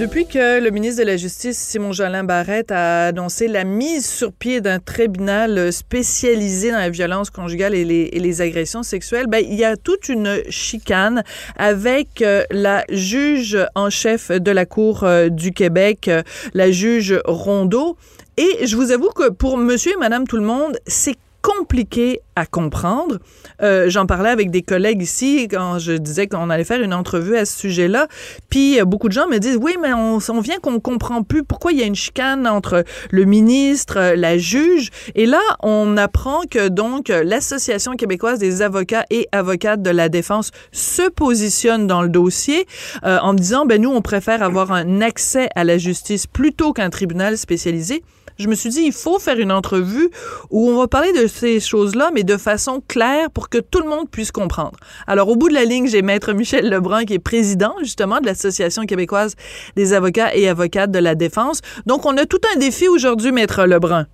Depuis que le ministre de la Justice, Simon Jolin Barrette, a annoncé la mise sur pied d'un tribunal spécialisé dans la violence conjugale et les, agressions sexuelles, ben, il y a toute une chicane avec euh, la juge en chef de la Cour euh, du Québec, euh, la juge Rondeau. Et je vous avoue que pour monsieur et madame tout le monde, c'est compliqué à comprendre. Euh, J'en parlais avec des collègues ici quand je disais qu'on allait faire une entrevue à ce sujet-là. Puis euh, beaucoup de gens me disent oui, mais on, vient qu'on comprend plus pourquoi il y a une chicane entre le ministre, euh, la juge. Et là, on apprend que donc l'Association québécoise des avocats et avocates de la défense se positionne dans le dossier en disant ben nous on préfère avoir un accès à la justice plutôt qu'un tribunal spécialisé je me suis dit, il faut faire une entrevue où on va parler de ces choses-là, mais de façon claire pour que tout le monde puisse comprendre. Alors, au bout de la ligne, j'ai Maître Michel Lebrun, qui est président, justement, de l'Association québécoise des avocats et avocates de la défense. Donc, on a tout un défi aujourd'hui, Maître Lebrun.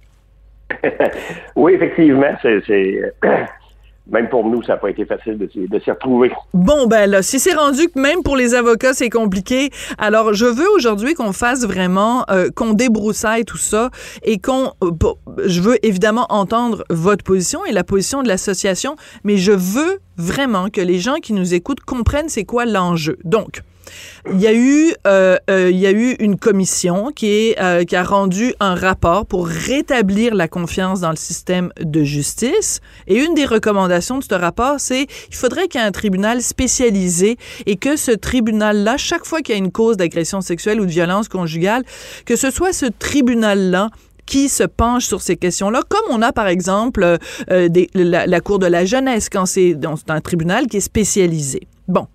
oui, effectivement, c'est même pour nous, ça n'a pas été facile de, s'y retrouver. Bon, ben là, si c'est rendu que même pour les avocats, c'est compliqué, alors je veux aujourd'hui qu'on fasse vraiment, euh, qu'on débroussaille tout ça et qu'on... Euh, je veux évidemment entendre votre position et la position de l'association, mais je veux vraiment que les gens qui nous écoutent comprennent c'est quoi l'enjeu. Donc, il y a eu, euh, euh, il y a eu une commission euh, qui a rendu un rapport pour rétablir la confiance dans le système de justice. Et une des recommandations de ce rapport, c'est il faudrait qu'il y ait un tribunal spécialisé et que ce tribunal-là, chaque fois qu'il y a une cause d'agression sexuelle ou de violence conjugale, que ce soit ce tribunal-là qui se penche sur ces questions-là, comme on a par exemple la, la, Cour de la jeunesse quand c'est un tribunal qui est spécialisé. Bon.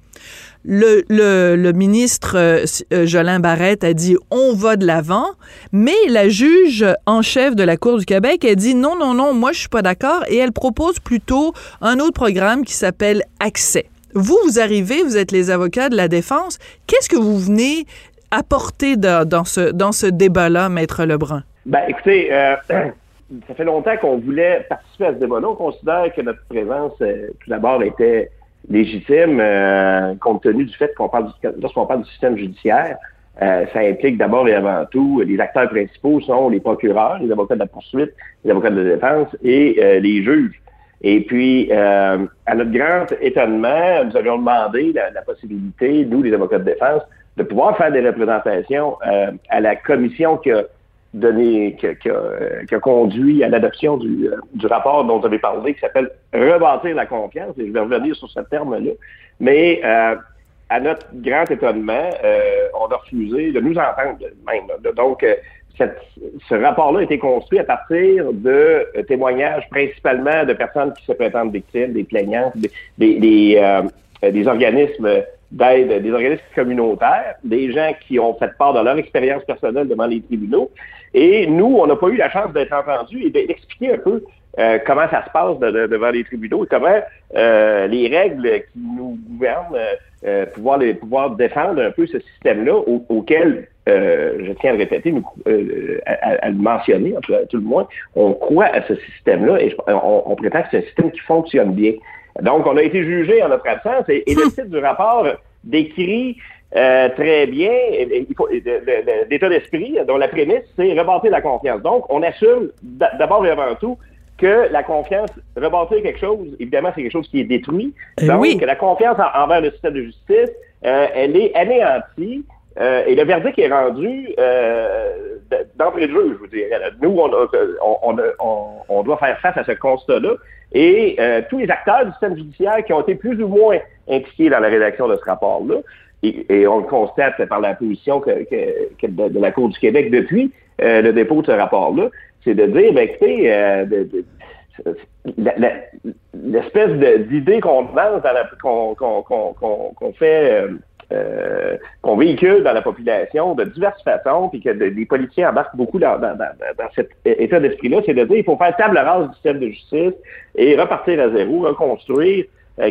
Le, le, ministre euh, Jolin Barrette a dit on va de l'avant, mais la juge en chef de la Cour du Québec a dit non, non, non, moi je suis pas d'accord et elle propose plutôt un autre programme qui s'appelle Accès. Vous, vous arrivez, vous êtes les avocats de la défense. Qu'est-ce que vous venez apporter dans ce, dans ce débat-là, Maître Lebrun? Ben, écoutez, euh, ça fait longtemps qu'on voulait participer à ce débat-là. On considère que notre présence, euh, tout d'abord, était légitime, euh, compte tenu du fait qu'on parle du, lorsqu'on parle du système judiciaire, euh, ça implique d'abord et avant tout, les acteurs principaux sont les procureurs, les avocats de la poursuite, les avocats de la défense et euh, les juges. Et puis, à notre grand étonnement, nous avions demandé la, la, possibilité, nous, les avocats de défense, de pouvoir faire des représentations à la commission qui a donné, qui, a, qui a, conduit à l'adoption du, du, rapport dont vous avez parlé, qui s'appelle Rebâtir la confiance, et je vais revenir sur ce terme-là. Mais euh, à notre grand étonnement, euh, on a refusé de nous entendre même. Donc, euh, ce rapport-là a été construit à partir de témoignages principalement de personnes qui se prétendent victimes, des plaignantes, des, des, des, des organismes d'aide des organismes communautaires, des gens qui ont fait part de leur expérience personnelle devant les tribunaux. Et nous, on n'a pas eu la chance d'être entendus et d'expliquer un peu euh, comment ça se passe de, de, devant les tribunaux et comment euh, les règles qui nous gouvernent, euh, pouvoir, les, pouvoir défendre un peu ce système-là au, auquel, je tiens à le répéter, nous, à, à, le mentionner, en tout, tout, le moins, on croit à ce système-là et on, on prétend que c'est un système qui fonctionne bien. Donc, on a été jugé en notre absence et, et le titre du rapport décrit euh, très bien l'état d'esprit dont la prémisse, c'est rebâtir la confiance. Donc, on assume d'abord et avant tout que la confiance, rebâtir quelque chose, évidemment, c'est quelque chose qui est détruit. Et Donc, oui. que la confiance en, envers le système de justice, euh, elle est anéantie. Euh, et le verdict est rendu euh, d'entrée de jeu, je vous dirais. Nous, on, on, on, on, doit faire face à ce constat-là. Et euh, tous les acteurs du système judiciaire qui ont été plus ou moins impliqués dans la rédaction de ce rapport-là, et, on le constate par la position que, que, que de, la Cour du Québec depuis euh, le dépôt de ce rapport-là, c'est de dire, ben, écoutez, euh, l'espèce d'idée qu'on lance, qu'on qu qu qu fait, euh, qu'on véhicule dans la population de diverses façons, puis que les politiciens embarquent beaucoup dans, dans, dans, cet état d'esprit-là, c'est de dire il faut faire table rase du système de justice et repartir à zéro, reconstruire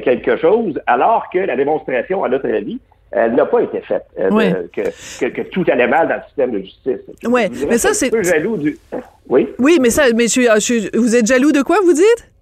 quelque chose, alors que la démonstration, à notre avis, elle n'a pas été faite. que, tout allait mal dans le système de justice. Oui, mais ça, c'est. un peu jaloux du. Oui? Oui, mais ça, mais vous êtes jaloux de quoi, vous dites?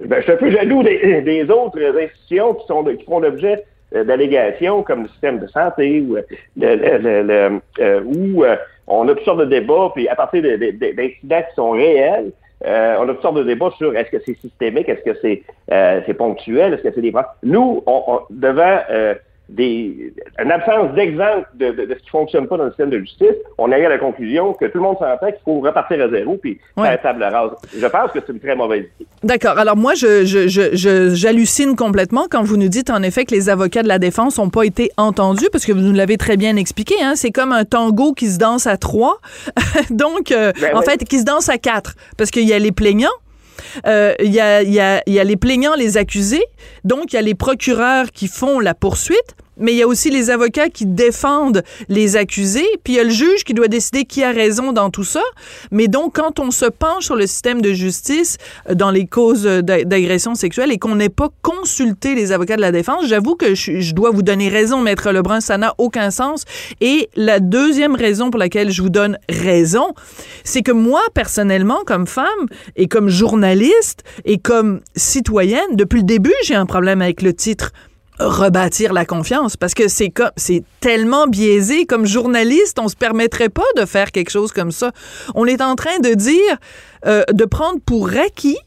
Ben, je suis un peu jaloux des, autres institutions qui, sont qui font l'objet d'allégations comme le système de santé ou, le, où on a toutes sortes de débats, puis à partir d'incidents qui sont réels, euh, on a toutes sortes de débats sur est-ce que c'est systémique, est-ce que c'est euh, ponctuel, est-ce que c'est des... Nous, on, devant euh, des, une absence d'exemple de, de, de, ce qui fonctionne pas dans le système de justice, on arrive à la conclusion que tout le monde s'entend qu'il faut repartir à zéro puis faire table rase. Je pense que c'est une très mauvaise idée. D'accord. Alors moi, je, je, j'hallucine complètement quand vous nous dites en effet que les avocats de la défense n'ont pas été entendus parce que vous nous l'avez très bien expliqué. Hein? C'est comme un tango qui se danse à trois, donc euh, ben en fait qui se danse à quatre parce qu'il y a les plaignants euh, il y, a, y, a, y, a, les plaignants, les accusés, donc il y a les procureurs qui font la poursuite, mais il y a aussi les avocats qui défendent les accusés, puis il y a le juge qui doit décider qui a raison dans tout ça. Mais donc, quand on se penche sur le système de justice euh, dans les causes d'agression sexuelle et qu'on n'ait pas consulté les avocats de la défense, j'avoue que je, dois vous donner raison, Maître Lebrun, ça n'a aucun sens. Et la deuxième raison pour laquelle je vous donne raison, c'est que moi, personnellement, comme femme et comme journaliste et comme citoyenne, depuis le début, j'ai un problème avec le titre rebâtir la confiance parce que c'est comme c'est tellement biaisé comme journaliste on se permettrait pas de faire quelque chose comme ça on est en train de dire euh, de prendre pour acquis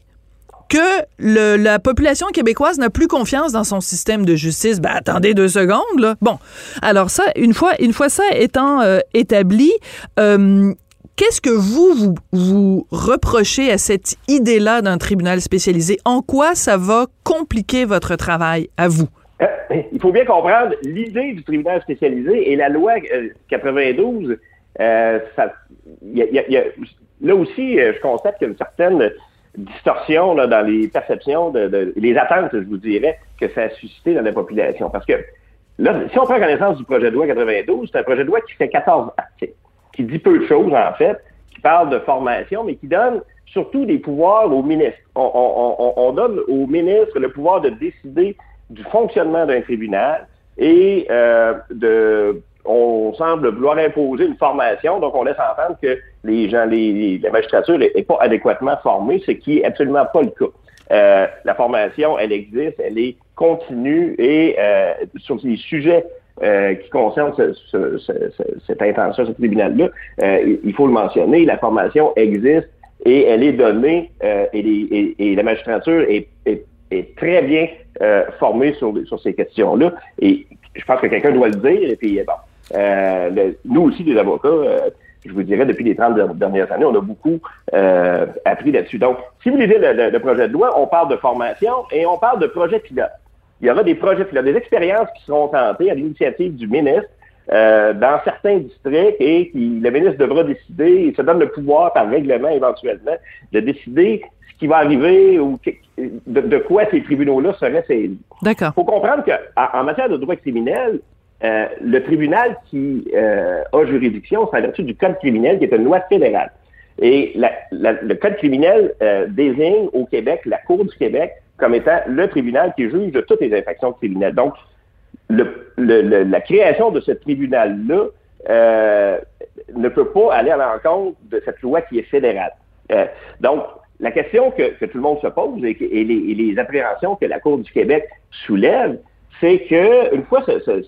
que le, la population québécoise n'a plus confiance dans son système de justice. Ben attendez deux secondes là. Bon, alors ça, une fois, une fois ça étant euh, établi, euh, Qu'est-ce que vous, vous, vous reprochez à cette idée-là d'un tribunal spécialisé? En quoi ça va compliquer votre travail à vous? Euh, il faut bien comprendre l'idée du tribunal spécialisé et la loi 92. Euh, ça, là aussi, euh, je constate qu'il y a une certaine distorsion dans les perceptions, de, les attentes, je vous dirais, que ça a suscité dans la population. Parce que là, si on prend connaissance du projet de loi 92, c'est un projet de loi qui fait 14 articles, qui dit peu de choses en fait, qui parle de formation, mais qui donne surtout des pouvoirs aux ministres. On, on donne aux ministres le pouvoir de décider du fonctionnement d'un tribunal et euh, de on semble vouloir imposer une formation, donc on laisse entendre que les gens, les, la magistrature n'est pas adéquatement formée, ce qui est absolument pas le cas. Euh, la formation, elle existe, elle est continue et euh, sur les sujets euh, qui concernent ce, cette intention, ce tribunal-là, euh, il faut le mentionner, la formation existe et elle est donnée et, les, et, la magistrature est, est, est très bien euh, formé sur, sur ces questions-là. Et je pense que quelqu'un doit le dire. Et puis, bon, euh, nous aussi, les avocats, euh, je vous dirais, depuis les 30 dernières années, on a beaucoup euh, appris là-dessus. Donc, si vous lisez le, projet de loi, on parle de formation et on parle de projet pilote. Il y aura des projets pilotes, des expériences qui seront tentées à l'initiative du ministre euh, dans certains districts et qui, le ministre devra décider, il se donne le pouvoir par règlement éventuellement, de décider ce qui va arriver ou de, quoi ces tribunaux-là seraient saisis. D'accord. Il faut comprendre qu'en en matière de droit criminel, euh, le tribunal qui euh, a juridiction, c'est à vertu du Code criminel, qui est une loi fédérale. Et la, le Code criminel désigne au Québec la Cour du Québec comme étant le tribunal qui juge de toutes les infractions criminelles. Donc, le, le, la création de ce tribunal-là euh, ne peut pas aller à l'encontre de cette loi qui est fédérale. Euh, donc, la question que, que, tout le monde se pose et, et, les, et, les, appréhensions que la Cour du Québec soulève, c'est que une fois ce, ce,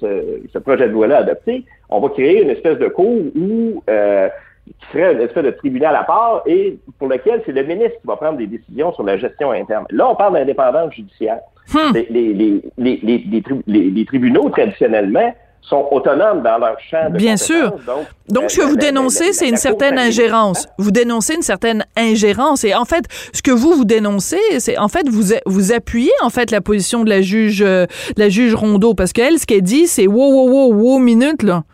ce, projet de loi-là adopté, on va créer une espèce de cour où euh, qui serait une espèce de tribunal à part et pour lequel c'est le ministre qui va prendre des décisions sur la gestion interne. Là, on parle d'indépendance judiciaire. Hmm. Les, les, tribunaux, traditionnellement, sont autonomes dans leur champ de Bien sûr. Donc, ce que vous dénoncez, c'est une certaine ingérence. Vous dénoncez une certaine ingérence. Et en fait, ce que vous, vous dénoncez, c'est en fait, vous, vous appuyez en fait la position de la juge, euh, la juge Rondeau. Parce qu'elle, ce qu'elle dit, c'est wow, wow, wow, wow, minute, là.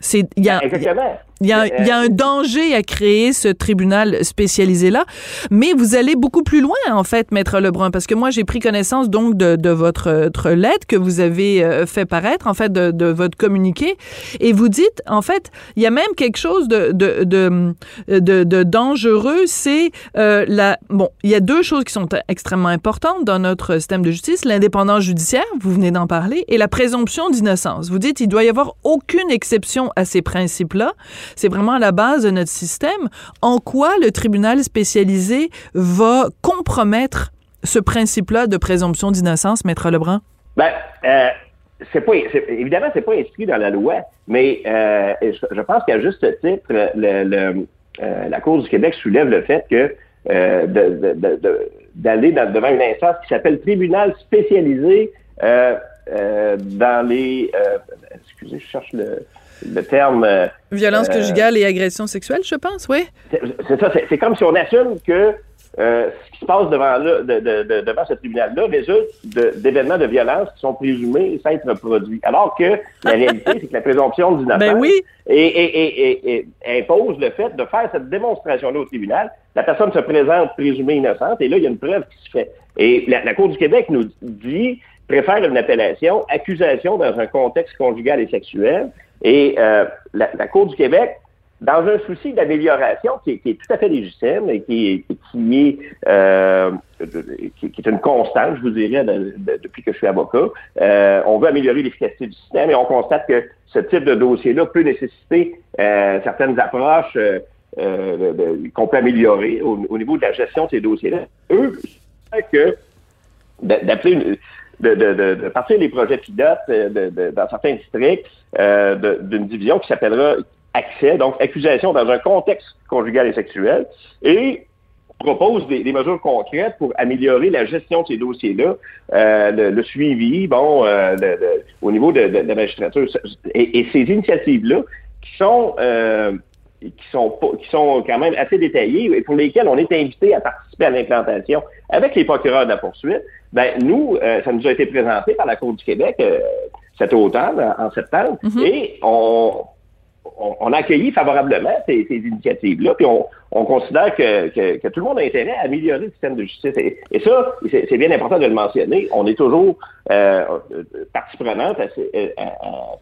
C'est, y a, Exactement. Il y, a, il y a un danger à créer ce tribunal spécialisé-là, mais vous allez beaucoup plus loin, en fait, Maître Lebrun, parce que moi, j'ai pris connaissance donc de, de votre, votre, lettre que vous avez fait paraître, en fait, de, de, votre communiqué, et vous dites, en fait, il y a même quelque chose de, de, de, de dangereux, c'est euh, la... Bon, il y a deux choses qui sont extrêmement importantes dans notre système de justice, l'indépendance judiciaire, vous venez d'en parler, et la présomption d'innocence. Vous dites, il doit y avoir aucune exception à ces principes-là. C'est vraiment la base de notre système. En quoi le tribunal spécialisé va compromettre ce principe-là de présomption d'innocence, Maître Lebrun? Ben, euh, c'est pas, évidemment, c'est pas inscrit dans la loi, mais euh, je, pense qu'à juste titre, le, euh, la Cour du Québec soulève le fait que euh, d'aller devant une instance qui s'appelle tribunal spécialisé dans les excusez, je cherche le, le terme. Violence conjugale et agression sexuelle, je pense, oui. C'est ça, c'est comme si on assume que euh, ce qui se passe devant, là, de, de, devant ce tribunal-là résulte d'événements de, violence qui sont présumés s'être produits. Alors que la réalité, c'est que la présomption d'innocence ben oui. et, impose le fait de faire cette démonstration-là au tribunal. La personne se présente présumée innocente et là, il y a une preuve qui se fait. Et la, Cour du Québec nous dit préfère une appellation accusation dans un contexte conjugal et sexuel. Et euh, la, Cour du Québec dans un souci d'amélioration qui, est tout à fait légitime et qui, est, euh, qui, est une constante, je vous dirais, depuis que je suis avocat, euh, on veut améliorer l'efficacité du système et on constate que ce type de dossier-là peut nécessiter euh, certaines approches qu'on peut améliorer au, niveau de la gestion de ces dossiers-là. Eux, que d'appeler de, de, de, partir des projets pilotes dans certains districts d'une division qui s'appellera accès, donc accusation dans un contexte conjugal et sexuel, et propose des, mesures concrètes pour améliorer la gestion de ces dossiers-là, euh, le, suivi, bon, euh, au niveau de, la magistrature. Et, ces initiatives-là, qui sont euh, qui sont qui sont quand même assez détaillées et pour lesquelles on est invité à participer à l'implantation avec les procureurs de la poursuite, ben nous, ça nous a été présenté par la Cour du Québec cet automne, en septembre, mm-hmm. et on on, a accueilli favorablement ces, initiatives-là, puis on, considère que, tout le monde a intérêt à améliorer le système de justice. Et, ça, c'est bien important de le mentionner. On est toujours euh, partie prenante à, à,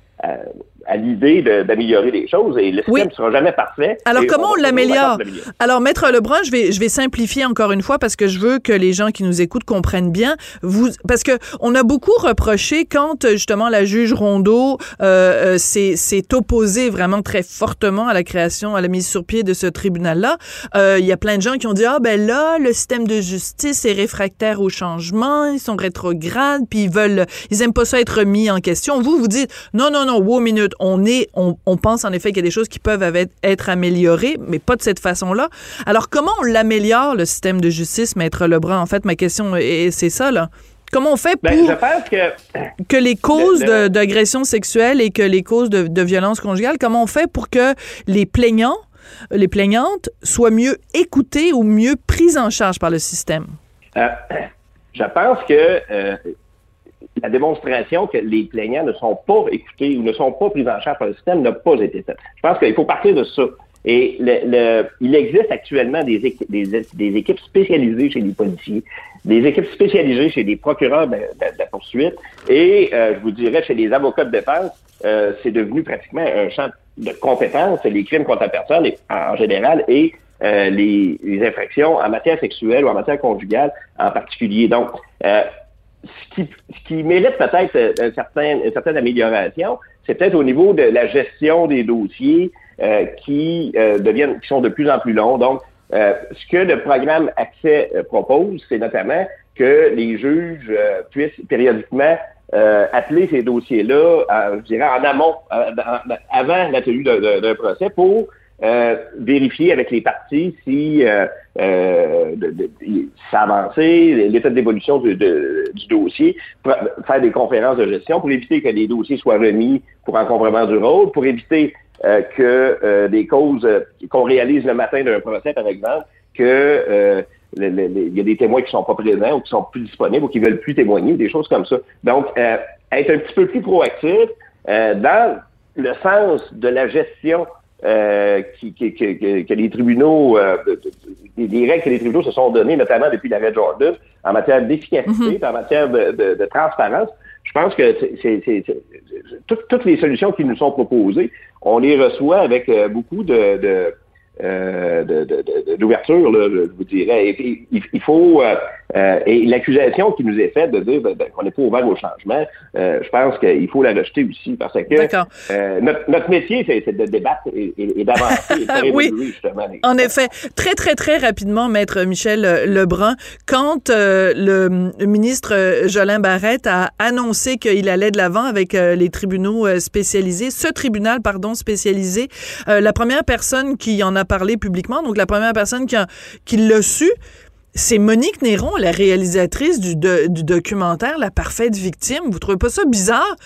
l'idée d'améliorer les choses et le système ne sera jamais parfait. Alors, comment on, l'améliore? Alors, Maître Lebrun, je vais, je vais simplifier encore une fois parce que je veux que les gens qui nous écoutent comprennent bien. Vous, parce que on a beaucoup reproché quand, justement, la juge Rondeau euh, euh s'est opposée vraiment très fortement à la création, à la mise sur pied de ce tribunal-là. Euh, il y a plein de gens qui ont dit, ah ben là, le système de justice est réfractaire au changement, ils sont rétrogrades, puis ils veulent, ils aiment pas ça être mis en question. Vous, vous dites, non, non, non, wow, minute, on est, on, pense en effet qu'il y a des choses qui peuvent être améliorées, mais pas de cette façon-là. Alors, comment on l'améliore, le système de justice, Maître Lebrun? En fait, ma question, c'est ça, là. Comment on fait ben, pour que, les causes d'agression sexuelle et que les causes de, violence conjugale, comment on fait pour que les plaignants, les plaignantes soient mieux écoutées ou mieux prises en charge par le système? Euh, je pense que euh, la démonstration que les plaignants ne sont pas écoutés ou ne sont pas pris en charge par le système n'a pas été faite. Je pense qu'il faut partir de ça. Et le, il existe actuellement des, équipes, spécialisées chez les policiers, des équipes spécialisées chez les procureurs de, la poursuite, et euh, je vous dirais chez les avocats de défense, euh, c'est devenu pratiquement un champ de compétences, les crimes contre la personne en général et euh, les, les, infractions en matière sexuelle ou en matière conjugale en particulier. Donc, ce qui, ce qui mérite peut-être euh, un certain, une certaine amélioration, c'est peut-être au niveau de la gestion des dossiers euh, qui euh, deviennent, qui sont de plus en plus longs. Donc, ce que le programme Accès propose, c'est notamment que les juges puissent périodiquement appeler ces dossiers-là, je dirais, en amont, avant la tenue d'un procès, pour euh, vérifier avec les parties si euh, euh, l'état d'évolution du, du, dossier, faire des conférences de gestion pour éviter que les dossiers soient remis pour encombrement du rôle, pour éviter euh, que des causes qu'on réalise le matin d'un procès, par exemple, que il y a des témoins qui sont pas présents ou qui sont plus disponibles ou qui veulent plus témoigner, des choses comme ça. Donc, être un petit peu plus proactif dans le sens de la gestion euh, qui, qui, que, les tribunaux, euh, des, règles que les tribunaux se sont données, notamment depuis l'arrêt Jordan, en matière d'efficacité, mm-hmm. en matière de, transparence. Je pense que c'est toutes les solutions qui nous sont proposées, on les reçoit avec euh, beaucoup de euh, d'ouverture, je vous dirais. il, faut euh, euh, et l'accusation qui nous est faite de dire ben, ben, qu'on n'est pas ouvert au changement, je pense qu'il faut la rejeter aussi parce que notre, métier, c'est de débattre et, d'avancer. oui, en effet. Très, très, très rapidement, Maître Michel Lebrun, quand le, ministre Jolin Barrette a annoncé qu'il allait de l'avant avec les tribunaux spécialisés, ce tribunal, pardon, spécialisé, la première personne qui en a parlé publiquement. Donc, la première personne qui, qui l'a su, c'est Monique Néron, la réalisatrice du, du, documentaire La parfaite victime. Vous trouvez pas ça bizarre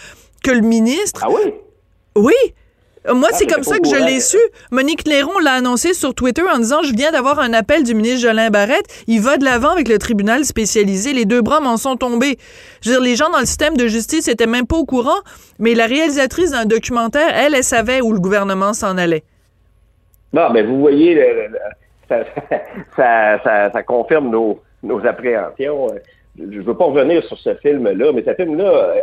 que le ministre... Ah oui? Oui! Moi, ah, c'est comme ça que je l'ai su. Monique Néron l'a annoncé sur Twitter en disant Je viens d'avoir un appel du ministre Jolin Barrette. Il va de l'avant avec le tribunal spécialisé. Les deux bras m'en sont tombés. Je veux dire, les gens dans le système de justice étaient même pas au courant, mais la réalisatrice d'un documentaire, elle, elle savait où le gouvernement s'en allait. Non, mais vous voyez, ça, ça, ça, confirme nos, nos appréhensions. Je ne veux pas revenir sur ce film-là, mais ce film-là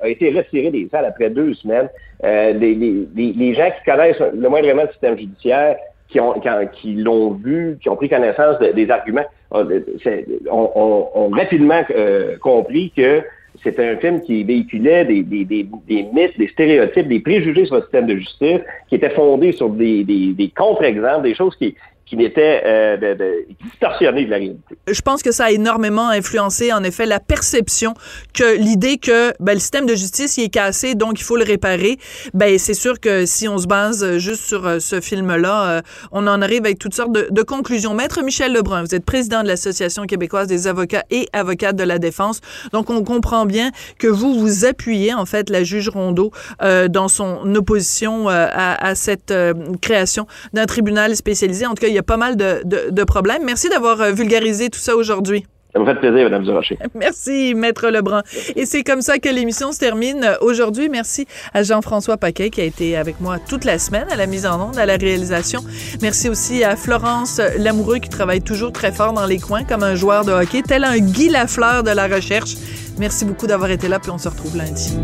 a, été retiré des salles après deux semaines. Euh, les, les, les, gens qui connaissent le moindrement le système judiciaire, qui ont qui, l'ont vu, qui ont pris connaissance des arguments, ont, rapidement euh, compris que c'était un film qui véhiculait des, des, des, des, mythes, des stéréotypes, des préjugés sur le système de justice, qui étaient fondés sur des contre-exemples, des choses qui, qui n'était euh, de, de, la réalité. Je pense que ça a énormément influencé, en effet, la perception que l'idée que ben, le système de justice il est cassé, donc il faut le réparer. Ben c'est sûr que si on se base juste sur euh, ce film-là, euh, on en arrive avec toutes sortes de, conclusions. Maître Michel Lebrun, vous êtes président de l'Association québécoise des avocats et avocates de la défense, donc on comprend bien que vous vous appuyez en fait la juge Rondeau euh, dans son opposition à, à, cette création d'un tribunal spécialisé. En tout cas, il y a pas mal de, problèmes. Merci d'avoir euh, vulgarisé tout ça aujourd'hui. Ça me fait plaisir, Mme Durocher. Merci, Maître Lebrun. Et c'est comme ça que l'émission se termine aujourd'hui. Merci à Jean-François Paquet qui a été avec moi toute la semaine à la mise en onde, à la réalisation. Merci aussi à Florence Lamoureux qui travaille toujours très fort dans les coins comme un joueur de hockey, tel un Guy Lafleur de la recherche. Merci beaucoup d'avoir été là, puis on se retrouve lundi.